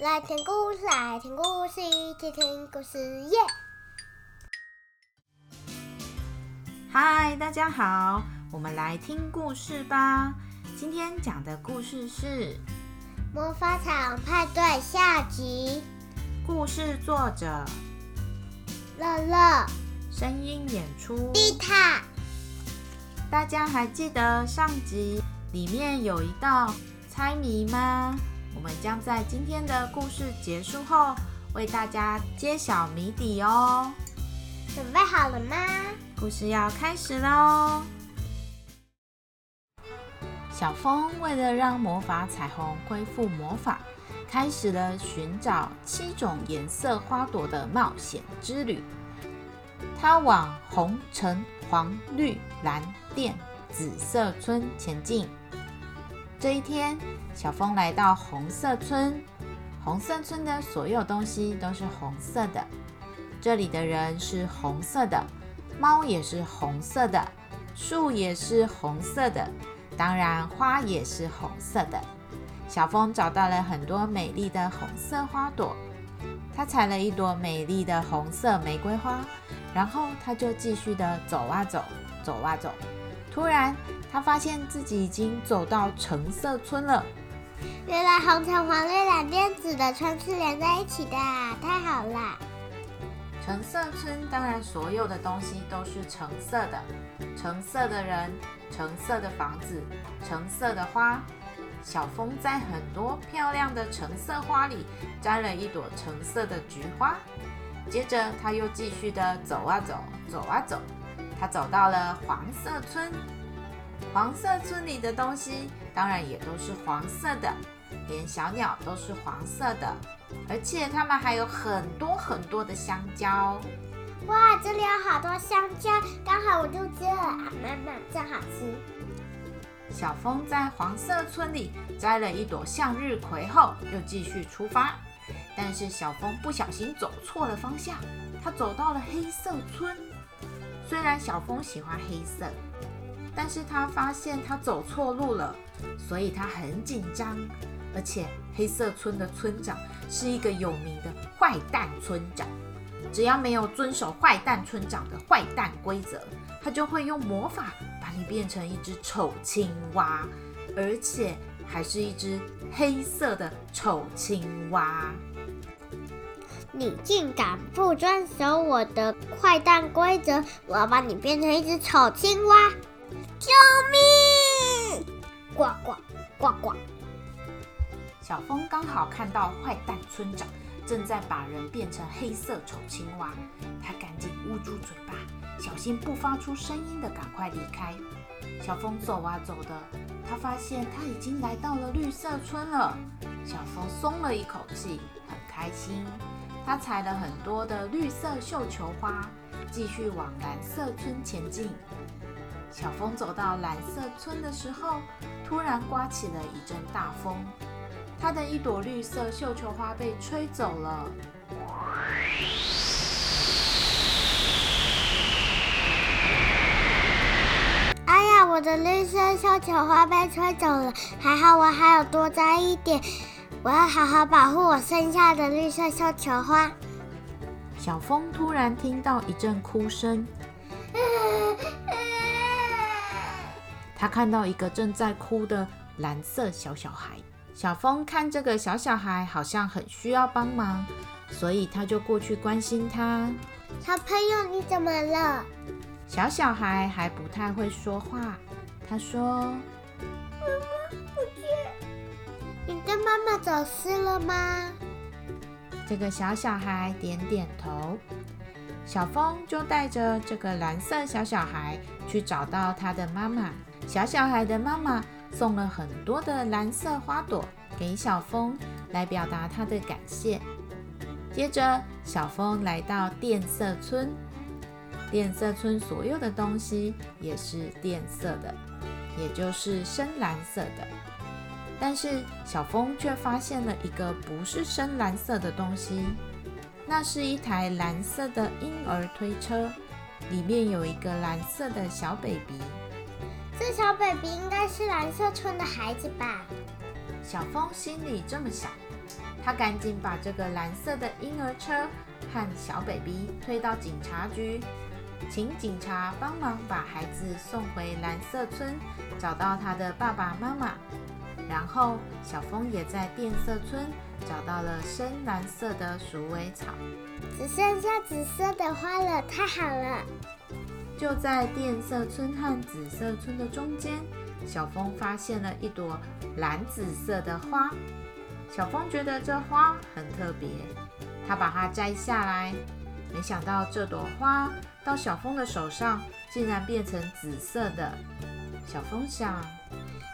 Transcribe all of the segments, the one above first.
来听故事，来听故事，一起听故事耶！嗨，大家好，我们来听故事吧。今天讲的故事是《魔法场派对》下集。故事作者乐乐，声音演出丽塔。大家还记得上集里面有一道猜谜吗？我们将在今天的故事结束后为大家揭晓谜底哦。准备好了吗？故事要开始喽！小风为了让魔法彩虹恢复魔法，开始了寻找七种颜色花朵的冒险之旅。他往红、橙、黄、绿、蓝、靛、紫色村前进。这一天，小风来到红色村。红色村的所有东西都是红色的，这里的人是红色的，猫也是红色的，树也是红色的，当然花也是红色的。小风找到了很多美丽的红色花朵，他采了一朵美丽的红色玫瑰花，然后他就继续的走啊走，走啊走。突然，他发现自己已经走到橙色村了。原来红橙黄绿蓝靛紫的村是连在一起的，太好了！橙色村当然所有的东西都是橙色的，橙色的人，橙色的房子，橙色的花。小风在很多漂亮的橙色花里摘了一朵橙色的菊花，接着他又继续的走啊走，走啊走。他走到了黄色村，黄色村里的东西当然也都是黄色的，连小鸟都是黄色的，而且它们还有很多很多的香蕉。哇，这里有好多香蕉，刚好我肚子饿啊！妈妈，真好吃。小风在黄色村里摘了一朵向日葵后，又继续出发，但是小风不小心走错了方向，他走到了黑色村。虽然小风喜欢黑色，但是他发现他走错路了，所以他很紧张。而且黑色村的村长是一个有名的坏蛋村长，只要没有遵守坏蛋村长的坏蛋规则，他就会用魔法把你变成一只丑青蛙，而且还是一只黑色的丑青蛙。你竟敢不遵守我的坏蛋规则！我要把你变成一只丑青蛙！救命！呱呱呱呱！小风刚好看到坏蛋村长正在把人变成黑色丑青蛙，他赶紧捂住嘴巴，小心不发出声音的赶快离开。小风走啊走的，他发现他已经来到了绿色村了。小风松了一口气，很开心。他采了很多的绿色绣球花，继续往蓝色村前进。小风走到蓝色村的时候，突然刮起了一阵大风，他的一朵绿色绣球花被吹走了。哎呀，我的绿色绣球花被吹走了，还好我还有多摘一点。我要好好保护我剩下的绿色绣球花。小风突然听到一阵哭声，他看到一个正在哭的蓝色小小孩。小风看这个小小孩好像很需要帮忙，所以他就过去关心他。小朋友，你怎么了？小小孩还不太会说话，他说。你跟妈妈走失了吗？这个小小孩点点头，小风就带着这个蓝色小小孩去找到他的妈妈。小小孩的妈妈送了很多的蓝色花朵给小风，来表达他的感谢。接着，小风来到靛色村，靛色村所有的东西也是靛色的，也就是深蓝色的。但是小风却发现了一个不是深蓝色的东西，那是一台蓝色的婴儿推车，里面有一个蓝色的小 baby。这小 baby 应该是蓝色村的孩子吧？小风心里这么想。他赶紧把这个蓝色的婴儿车和小 baby 推到警察局，请警察帮忙把孩子送回蓝色村，找到他的爸爸妈妈。然后小风也在变色村找到了深蓝色的鼠尾草，只剩下紫色的花了，太好了！就在变色村和紫色村的中间，小风发现了一朵蓝紫色的花。小风觉得这花很特别，他把它摘下来，没想到这朵花到小风的手上竟然变成紫色的。小风想，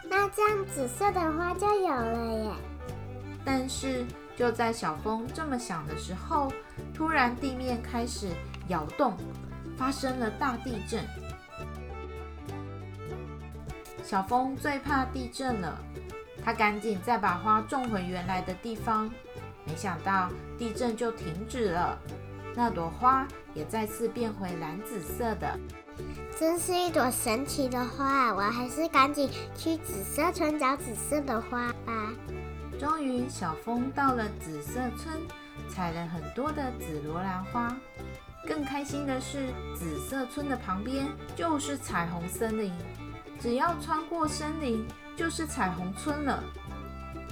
那这样紫色的花就有了耶。但是就在小风这么想的时候，突然地面开始摇动，发生了大地震。小风最怕地震了。他赶紧再把花种回原来的地方，没想到地震就停止了，那朵花也再次变回蓝紫色的，真是一朵神奇的花！我还是赶紧去紫色村找紫色的花吧。终于，小风到了紫色村，采了很多的紫罗兰花。更开心的是，紫色村的旁边就是彩虹森林，只要穿过森林。就是彩虹村了。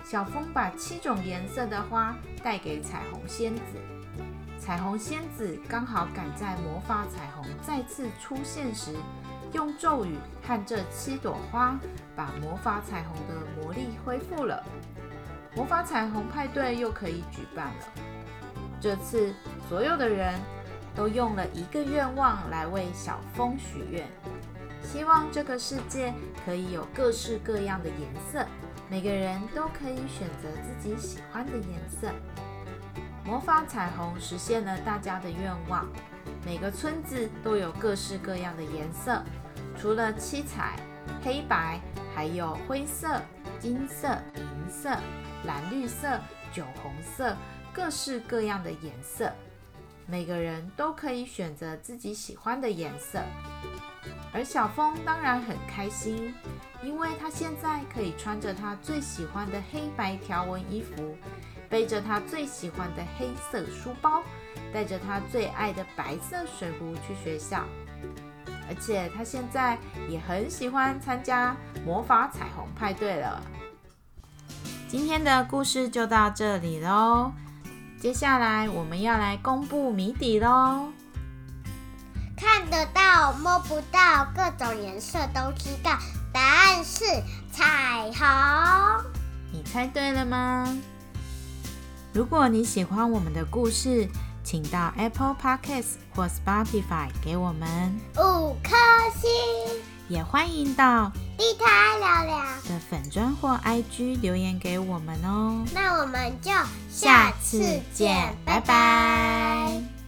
小风把七种颜色的花带给彩虹仙子，彩虹仙子刚好赶在魔法彩虹再次出现时，用咒语和这七朵花把魔法彩虹的魔力恢复了。魔法彩虹派对又可以举办了。这次所有的人都用了一个愿望来为小峰许愿。希望这个世界可以有各式各样的颜色，每个人都可以选择自己喜欢的颜色。魔法彩虹实现了大家的愿望，每个村子都有各式各样的颜色，除了七彩、黑白，还有灰色、金色、银色、蓝绿色、酒红色，各式各样的颜色，每个人都可以选择自己喜欢的颜色。而小峰当然很开心，因为他现在可以穿着他最喜欢的黑白条纹衣服，背着他最喜欢的黑色书包，带着他最爱的白色水壶去学校。而且他现在也很喜欢参加魔法彩虹派对了。今天的故事就到这里喽，接下来我们要来公布谜底喽。看得到，摸不到，各种颜色都知道，答案是彩虹。你猜对了吗？如果你喜欢我们的故事，请到 Apple Podcasts 或 Spotify 给我们五颗星，也欢迎到地摊聊聊的粉砖或 IG 留言给我们哦。那我们就下次见，拜拜。